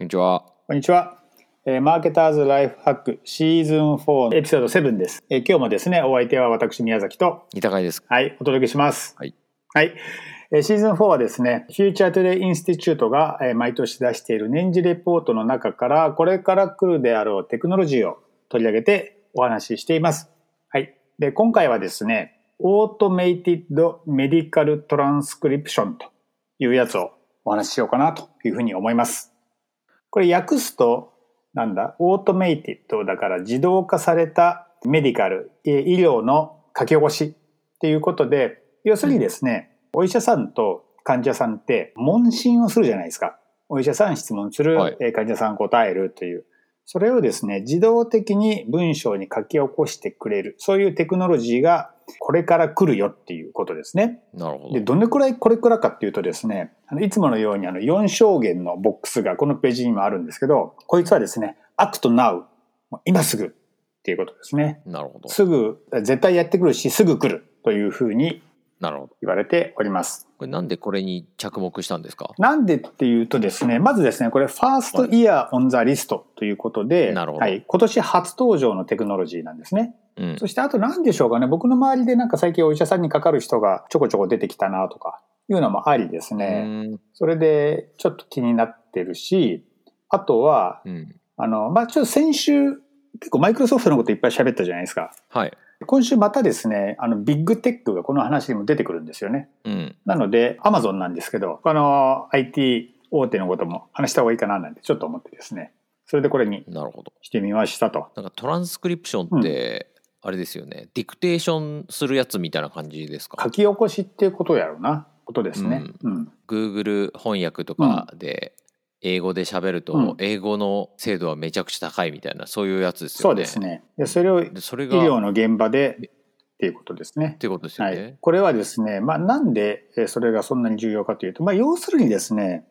こんにちは。こんにちは。えーマーケターズライフハックシーズン4エピソード7です。えー今日もですね、お相手は私宮崎と、二高いです。はい、お届けします。はい。はい。えーシーズン4はですね、 Future Today Institute が、えー毎年出している年次レポートの中から、これから来るであろうテクノロジーを取り上げてお話ししています。はい。で、今回はですね、オートメイティッドメディカルトランスクリプションというやつをお話ししようかなというふうに思います。これ訳すと、なんだ、オートメイティッドだから自動化されたメディカル、えー医療の書き起こしっていうことで、要するにですね、お医者さんと患者さんって問診をするじゃないですか。お医者さん質問する、はいえー患者さん答えるという。それをですね、自動的に文章に書き起こしてくれる。そういうテクノロジーがこれから来るよっていうことですね。なるほどで、。どれくらいこれくらいかっていうとですね、あのいつものようにあの4証言のボックスがこのページにもあるんですけど、こいつはですね、act now、もう今すぐっていうことですね。なるほど。すぐ、絶対やってくるし、すぐ来るというふうに。言われております。これなんでこれに着目したんですか？なんでっていうとですね、まずですね、これ、ファーストイヤーオンザリストということで、なるほどはい、今年初登場のテクノロジーなんですね。うん。そしてあと何でしょうかね、僕の周りでなんか最近お医者さんにかかる人がちょこちょこ出てきたなとかいうのもありですね。うんそれでちょっと気になってるし、あとは、うん。あの、まあ、ちょっと先週、結構マイクロソフトのこといっぱい喋ったじゃないですか。はい。今週またですね、あの、ビッグテックがこの話にも出てくるんですよね。うん。なので、アマゾンなんですけど、あの、IT 大手のことも話した方がいいかななんてちょっと思ってですね。それでこれに。してみましたと。なんかトランスクリプションって、あれですよね。ディクテーションするやつみたいな感じですか？書き起こしっていうことやろうな。ことですね。うん。Google 翻訳とかで英語で喋ると、うん英語の精度はめちゃくちゃ高いみたいなそういうやつですよね。そうですね。でそれを医療の現場でっていうことですねっ。ていうことですよはね。い、これはですね、まあ、なんでえーそれがそんなに重要かというと、まあ、要するにですね、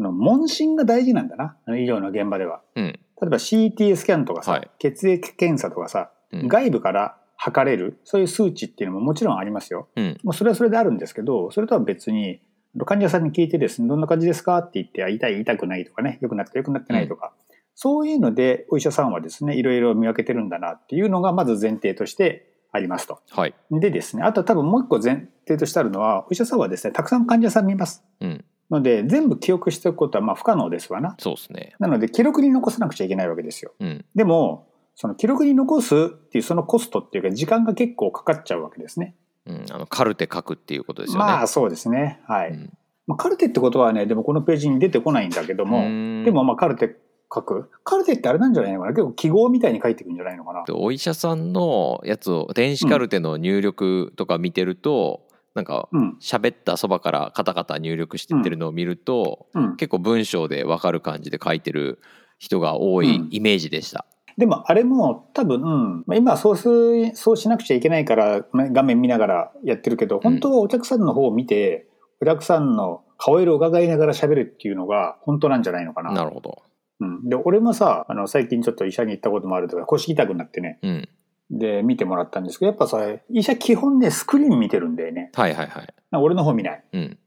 あの問診が大事なんだな、医療の現場では。うん。例えば CT スキャンとかさ、はい血液検査とかさ、うん外部から測れる、そういう数値っていうのももちろんありますよ。うん。もうそれはそれであるんですけど、それとは別に、患者さんに聞いてですね、どんな感じですか？って言って、あ痛い、痛くないとかね、良くなった、良くなってないとか、そういうので、お医者さんはですね、いろいろ見分けてるんだなっていうのが、まず前提としてありますと。はい。でですね、あと多分もう一個前提としてあるのは、お医者さんはですね、たくさん患者さん見ます。うん。ので、全部記憶しておくことはまあ不可能ですわな。そうですね。なので、記録に残さなくちゃいけないわけですよ。うん。でも、その記録に残すっていうそのコストっていうか、時間が結構かかっちゃうわけですね。うん、あのカルテ書くっていうことですよね。まあ、そうですね。はい。うんまあ、カルテってことはね、でもこのページに出てこないんだけども、うんでもまあカルテ書く？カルテってあれなんじゃないのかな？結構記号みたいに書いていくんじゃないのかな？でお医者さんのやつを電子カルテの入力とか見てると、なんかうん。喋ったそばからカタカタ入力してってるのを見ると、うん。結構文章で分かる感じで書いてる人が多いうんイメージでした。でもあれも多分、まあ、今はそうすそうしなくちゃいけないからまあ画面見ながらやってるけど、本当はお客さんの方を見て、お客さんの顔色を伺いながら喋るっていうのが本当なんじゃないのかな。なるほど。うん、で、俺もさ、あの、最近ちょっと医者に行ったこともあるとか、腰痛くなってね、うん。で、見てもらったんですけど、やっぱさ、医者基本ね、スクリーン見てるんだよね。はいはいはい。俺の方見ない。っうん。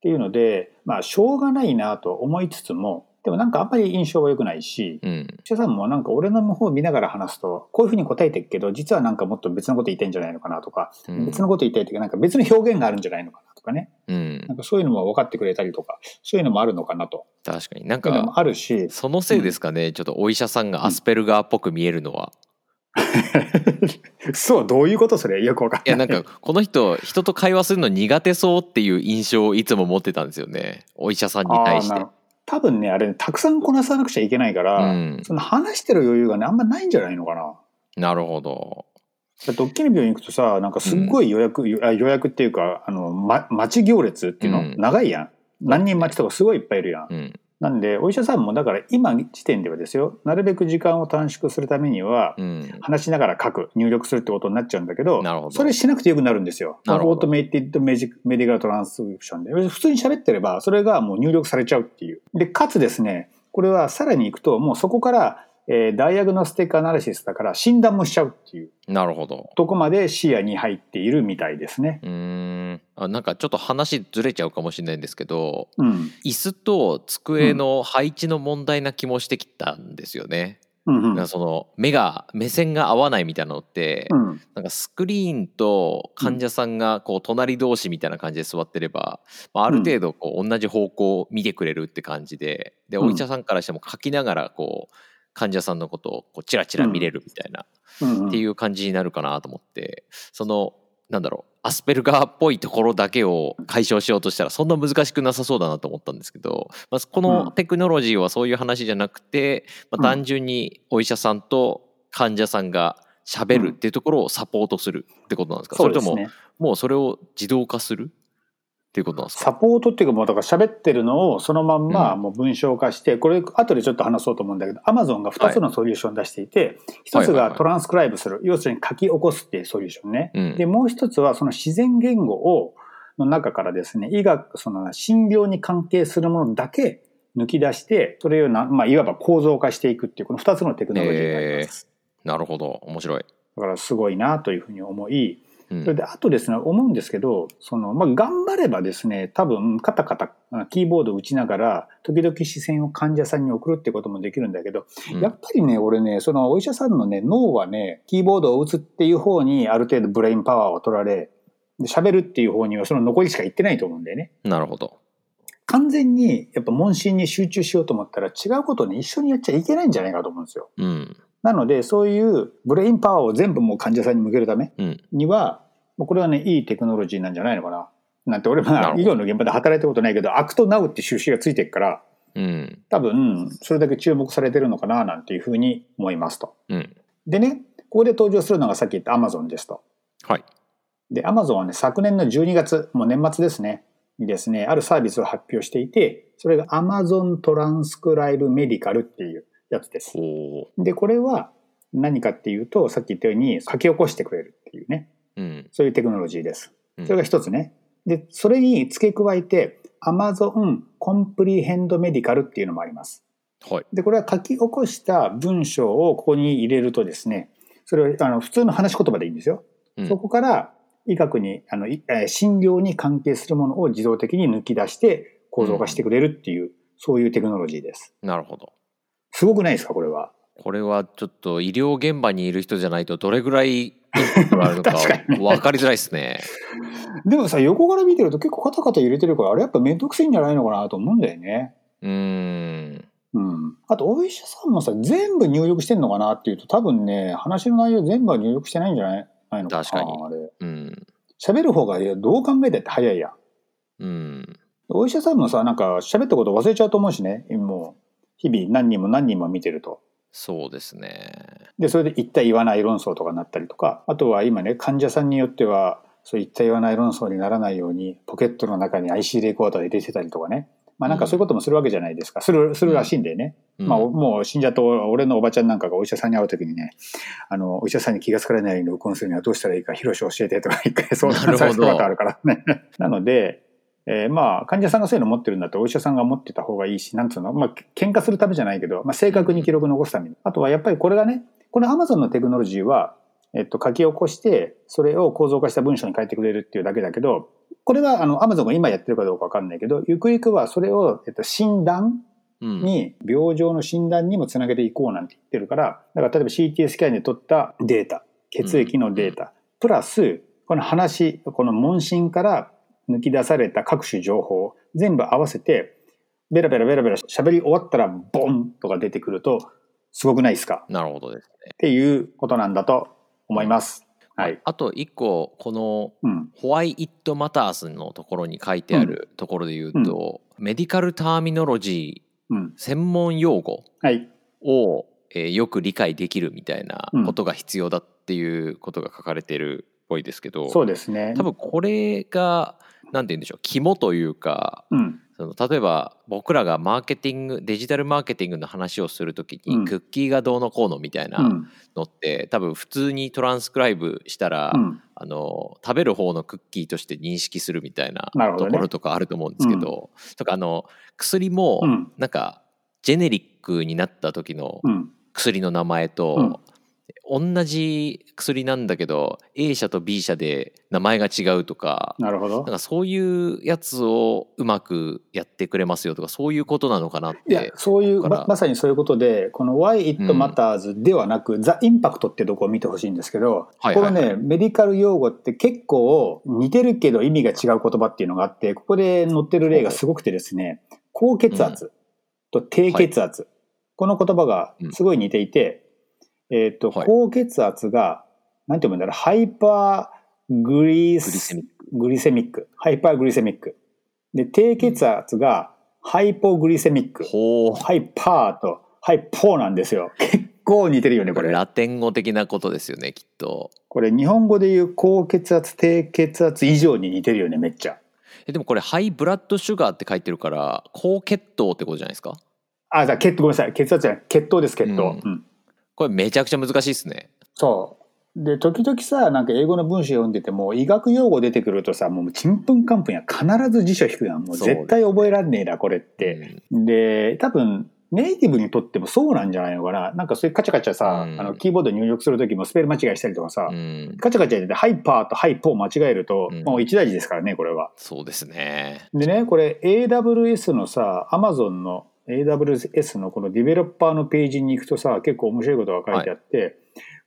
ていうので、まあ、しょうがないなと思いつつも、でもなんかあんまり印象は良くないし、うん。医者さんもなんか俺の方を見ながら話すと、こういうふうに答えてるけど、実はなんかもっと別のこと言いたいんじゃないのかなとか、うん別のこと言いたいというか、なんか別の表現があるんじゃないのかなとかね。うんなんかそういうのも分かってくれたりとか、そういうのもあるのかなと。確かになんかあるし、そのせいですかね、ちょっとお医者さんがアスペルガーっぽく見えるのは。そう、どういうことそれ？よくわかんない。いやなんかこの人人と会話するの苦手そうっていう印象をいつも持ってたんですよねお医者さんに対して。多分ね、あれ、たくさんこなさなくちゃいけないから、うんその話してる余裕がね、あんまないんじゃないのかな。なるほど。だって大きな病院行くとさ、なんかすっごい予約、よあ予約っていうか、あの、ま、待ち行列っていうの、うん長いやん。何人待ちとかすごいいっぱいいるやん。うん。なんで、お医者さんもだから今時点ではですよ、なるべく時間を短縮するためには、うん。話しながら書く、入力するってことになっちゃうんだけど、それしなくてよくなるんですよ。オートメイティッドメジメディカルトランスクションで。普通に喋ってれば、それがもう入力されちゃうっていう。で、かつですね、これはさらに行くと、もうそこから、ええーダイアグノスティックアナリシスだから診断もしちゃうっていう。なるほど。とこまで視野に入っているみたいですね。うーん。あなんかちょっと話ずれちゃうかもしれないんですけどうん。椅子と机の配置の問題な気もしてきたん。ですよね。うん。うん。なん。かその目が目線が合わないみたいなのって、うん。なん。かスクリーンと患者さん。がこう隣同士みたいな感じで座ってれば、まあ、ある程度こう同じ方向を見てくれるって感じででうん。お医者さん。からしても書きながらこう患者さんのことをこうチラチラ見れるみたいな、っていう感じになるかなと思ってそのなんだろうアスペルガーっぽいところだけを解消しようとしたらそんな難しくなさそうだなと思ったんですけど、まあ、このテクノロジーはそういう話じゃなくて、まあ、うん。単純にお医者さんと患者さんが喋るっていうところをサポートするってことなんですか、それとも。もうそれを自動化するっていうことなんですか？サポートっていうかもうだから喋ってるのをそのまんまうん。もう文章化して、これ後でちょっと話そうと思うんだけど Amazon が2つのソリューション出していて、一1つがトランスクライブする、要するに書き起こすっていうソリューションね。うん。でもう一つはその自然言語をの中からですね医学その診療に関係するものだけ抜き出してそれをな、まあ、いわば構造化していくっていうこの2つのテクノロジーがあります。なるほど。面白い、だからすごいなというふうに思い、うんそれであとですね思うんですけどその、まあ、頑張ればですね多分カタカタあキーボードを打ちながら時々視線を患者さんに送るってこともできるんだけど、うんやっぱりね俺ねそのお医者さんのね脳はねキーボードを打つっていう方にある程度 brain power を取られて喋るっていう方にはその残りしか行ってないと思うんだよね。なるほど完全にやっぱ問診に集中しようと思ったら違うことをね一緒にやっちゃいけないんじゃないかと思うんですよ。うんなのでそういう brain power を全部もう患者さんに向けるためうんには、もうこれはね、いいテクノロジーなんじゃないのかな。なんて俺は医療の現場で働いたことないけど、 Act Now って印がついてるから、うん多分、それだけ注目されてるのかな、なんていうふうに思いますと。うんでね、ここで登場するのがさっき言った Amazon ですと。はいで、Amazon はね、昨年の12月、もう年末ですね、にですね、あるサービスを発表していて、それが Amazon トランスクライブメディカルっていうやつです。おで、これは何かっていうと、さっき言ったように書き起こしてくれるっていうね、うんそういうテクノロジーです。うんそれが一つね。で、それに付け加えて、Amazon コンプリヘンドメディカルっていうのもあります。はいで、これは書き起こした文章をここに入れるとですね、それはあの普通の話し言葉でいいんですよ。うんそこから医学に、あの、診療に関係するものを自動的に抜き出して構造化してくれるっていう、そういうテクノロジーです。なるほどすごくないですか、これは？これはちょっと医療現場にいる人じゃないとどれぐらいインパクトがあるのか りづらいですね。でもさ、横から見てると結構カタカタ入れてるから、あれやっぱめんどくせえんじゃないのかなと思うんだよね。うーんうん。あと、お医者さんもさ、全部入力してんのかなっていうと、多分ね、話の内容全部は入力してないんじゃないないのかな。確かにあれ。うん喋る方がいやどう考えたって早いやん。うんお医者さんもさ、なんか喋ったこと忘れちゃうと思うしね。もう、日々何人も何人も見てると。そうですね。で、それで言った言わない論争とかになったりとか、あとは今ね、患者さんによっては、そう言った言わない論争にならないように、ポケットの中に IC レコーダー入れてたりとかね。まあなんかそういうこともするわけじゃないですか。する、するらしいんでね。うんまあ、もう死んじゃった俺のおばちゃんなんかがお医者さんに会うときにね、あの、お医者さんに気がつかれないように録音するにはどうしたらいいか、ヒロシ教えてとか一回相談されたことあるからね。なので、えーまあ、患者さんがそういうの持ってるんだったらお医者さんが持ってた方がいいし、なんつうの、まあ、喧嘩するためじゃないけど、まあ、正確に記録残すために。あとはやっぱりこれがね、この Amazon のテクノロジーは、えっと、書き起こして、それを構造化した文章に書いてくれるっていうだけだけど、これはあの Amazon が今やってるかどうかわかんないけど、ゆくゆくはそれを、えっと、診断うん。に病状の診断にもつなげていこうなんて言ってるからだから例えば CT スキャンで取ったデータ血液のデータ、プラスこの話この問診から抜き出された各種情報全部合わせてベラベラベラベラ喋り終わったらボンとか出てくるとすごくないですか？なるほどですね。っていうことなんだと思います。はい。あと一個このうん。「Why It Matters」のところに書いてあるところで言うと、メディカルターミノロジーうん。専門用語はい。を、えーよく理解できるみたいなことが必要だっていうことが書かれてるっぽいですけど、そうですね。多分これがなんて言うんでしょう肝というかうん。その例えば僕らがマーケティングデジタルマーケティングの話をするときに、うんクッキーがどうのこうのみたいなうん。のって、多分普通にトランスクライブしたら、うん。あの食べる方のクッキーとして認識するみたいなところとかあると思うんですけど、とかあの薬もうんなんかジェネリックになった時のうん。薬の名前と、同じ薬なんだけど A 社と B 社で名前が違うとかなるほど。なんかそういうやつをうまくやってくれますよとかそういうことなのかなっいやてそういうままさにそういうことでこの「Why It うん。Matters」ではなく「The Impact」ってとこを見てほしいんですけど、はいはいはい。このねメディカル用語って結構似てるけど意味が違う言葉っていうのがあってここで載ってる例がすごくてですね高血圧と低血圧、この言葉がすごい似ていて、えっ、と、はい高血圧がなんて読むんだろう hyper gly glycemic glycemic hyperglycemicで低血圧がハイポグリセミック、ほうハイパーとハイポーなんですよ。結構似てるよね、これ。ラテン語的なことですよねきっとこれ日本語で言う高血圧、低血圧以上に似てるよね、めっちゃ。えでもこれハイブラッドシュガーって書いてるから高血糖ってことじゃないですか？あ、じゃあ血糖、ごめんなさい。血圧じゃない。血糖です、血糖。うんうんこれめちゃくちゃ難しいですねそう。で、時々さ、なんか英語の文章読んでても、医学用語出てくるとさ、もうちんぷんかんぷんや必ず辞書引くやん。もう絶対覚えらんねえな、これって。で、多分、ネイティブにとってもそうなんじゃないのかな。なんかそういうカチャカチャさ、うんあの、キーボード入力するときもスペル間違いしたりとかさ、うんカチャカチャやってて、ハイパーとハイポー間違えると、うんもう一大事ですからね、これは。そうですねでね、これ AWS のさ、Amazon の AWS のこのディベロッパーのページに行くとさ、結構面白いことが書いてあって、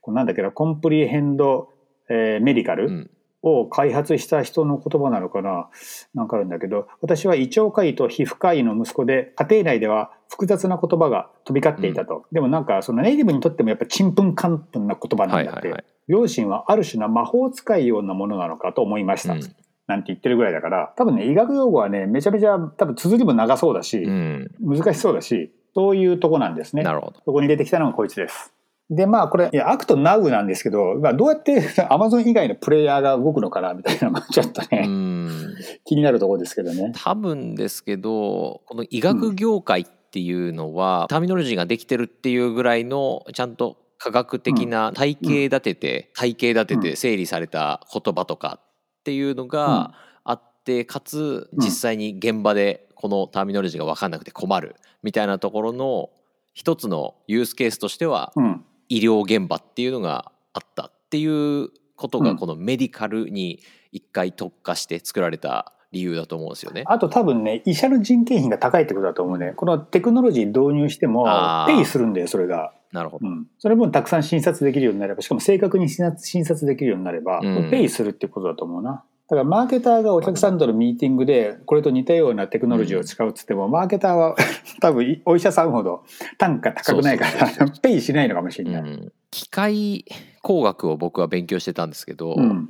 これなんだっけな、コンプリヘンド、えーメディカルうんを開発した人の言葉なのかななんかあるんだけど、私は胃腸科医と皮膚科医の息子で、家庭内では複雑な言葉が飛び交っていたと。でもなんか、そのネイティブにとってもやっぱちんぷんかんぷんな言葉なんだって。はいはいはい両親はある種の魔法使いようなものなのかと思いました。うんなんて言ってるぐらいだから、多分ね、医学用語はね、めちゃめちゃ多分綴りも長そうだし、うん。難しそうだし、そういうとこなんですね。なるほど。そこに出てきたのがこいつです。で、まあこれ、いや、アクトナウなんですけど、まあどうやって Amazon 以外のプレイヤーが動くのかなみたいなのが ちょっとね、うん。気になるところですけどね。多分ですけどこの医学業界っていうのは、ターミノロジーができてるっていうぐらいのちゃんと科学的な体系立てて、体系立てて整理された言葉とかっていうのがあってかつうん実際に現場でこのターミノロジーが分かんなくて困るみたいなところの一つのユースケースとしてはうん。医療現場っていうのがあったっていうことうんがこのメディカルに一回特化して作られた理由だと思うんですよね。あと多分ね、医者の人件費が高いってことだと思うね。このテクノロジー導入してもペイするんだよ、それが。なるほど。うん。それ分たくさん診察できるようになれば、しかも正確に診察できるようになれば、うんペイするってことだと思うな。だからマーケターがお客さんとのミーティングでこれと似たようなテクノロジーを使うっつっても、マーケターは 多分お医者さんほど単価高くないからペイしないのかもしれない。うん、機械工学を僕は勉強してたんですけど、うん。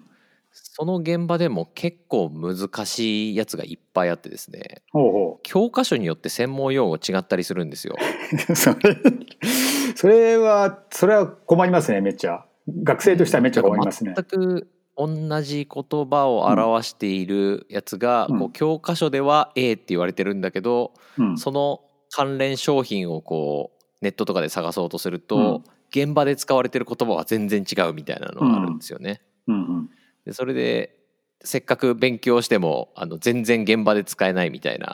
その現場でも結構難しいやつがいっぱいあってですねほうほ教科書によって専門用語違ったりするんですよ。う。それ、それは、それは困りますね、めっちゃ。学生としてはめっちゃ困りますね。全く同じ言葉を表しているやつが、うんこう教科書では A って言われてるんだけど、うん。その関連商品をこうネットとかで探そうとすると、うん現場で使われてる言葉は全然違うみたいなのがあるんですよね。うんうん。でそれでせっかく勉強してもあの全然現場で使えないみたいな。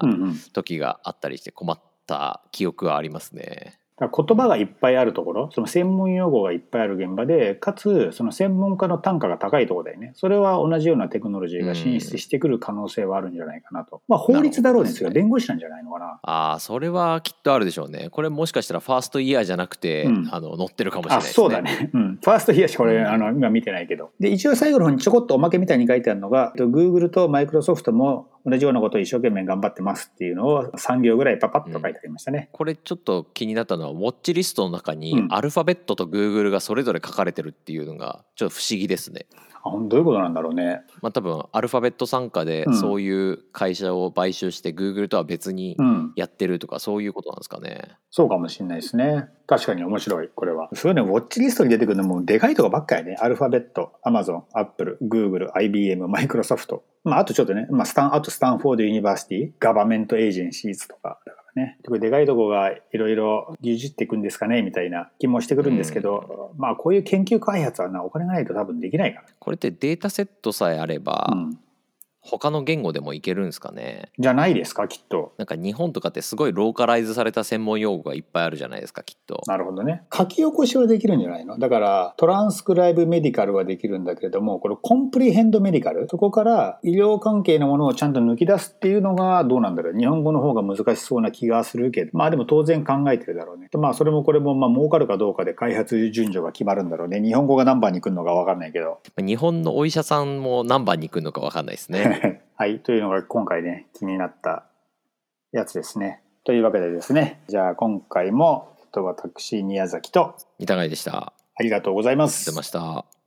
時があったりして困った記憶はありますね。言葉がいっぱいあるところその専門用語がいっぱいある現場でかつその専門家の単価が高いところだよね。それは同じようなテクノロジーが進出してくる可能性はあるんじゃないかなと、まあ法律だろうですねそれ弁護士なんじゃないのかな。ああそれはきっとあるでしょうね。これもしかしたらファーストイヤーじゃなくて、うん。あの載ってるかもしれないあですね。そうだね、うん、ファーストヒアしこれ、うん。あの今見てないけど。で一応最後の方にちょこっとおまけみたいに書いてあるのが Google と Microsoft も同じようなことを一生懸命頑張ってますっていうのを3行ぐらいパパッと書いてありましたね、これちょっと気になったのはウォッチリストの中にうん。アルファベットとグーグルがそれぞれ書かれてるっていうのがちょっと不思議ですね。あほんどういうことなんだろうねまあ多分アルファベット傘下でうんそういう会社を買収してグーグルとは別にうんやってるとかそういうことなんですかね。そうかもしれないですね。確かに面白い、これは。そういうの、 Watch List に出てくるのも、でかいとこばっかりね。アルファベット、アマゾン、アップル、グーグル、IBM、マイクロソフト。まあ、あとちょっとね、まあ、スタン、あと Stanford University、Government Agencies とか、だからね。これでかいとこがいろいろ牛耳っていくんですかね、みたいな気もしてくるんですけど、まあ、こういう研究開発はな、お金がないと多分できないかこれってデータセットさえあれば、ら。うん。他の言語でもいけるんですかね？じゃないですかきっと。なんか日本とかってすごいローカライズされた専門用語がいっぱいあるじゃないですかきっとなるほどね。書き起こしはできるんじゃないの？だからトランスクライブメディカルはできるんだけれどもこれコンプリヘンドメディカル？そこから医療関係のものをちゃんと抜き出すっていうのがどうなんだろう？日本語の方が難しそうな気がするけどまあでも当然考えてるだろうね。まあそれもこれもまあ儲かるかどうかで開発順序が決まるんだろうね。日本語が何番に来るのか分かんないけど。日本のお医者さんも何番に来るのか分かんないですね はい。というのが今回ね、気になったやつですね。というわけでですね、じゃあ今回も、えっと、私、宮崎と、いたがいでしたありがとうございます出。ました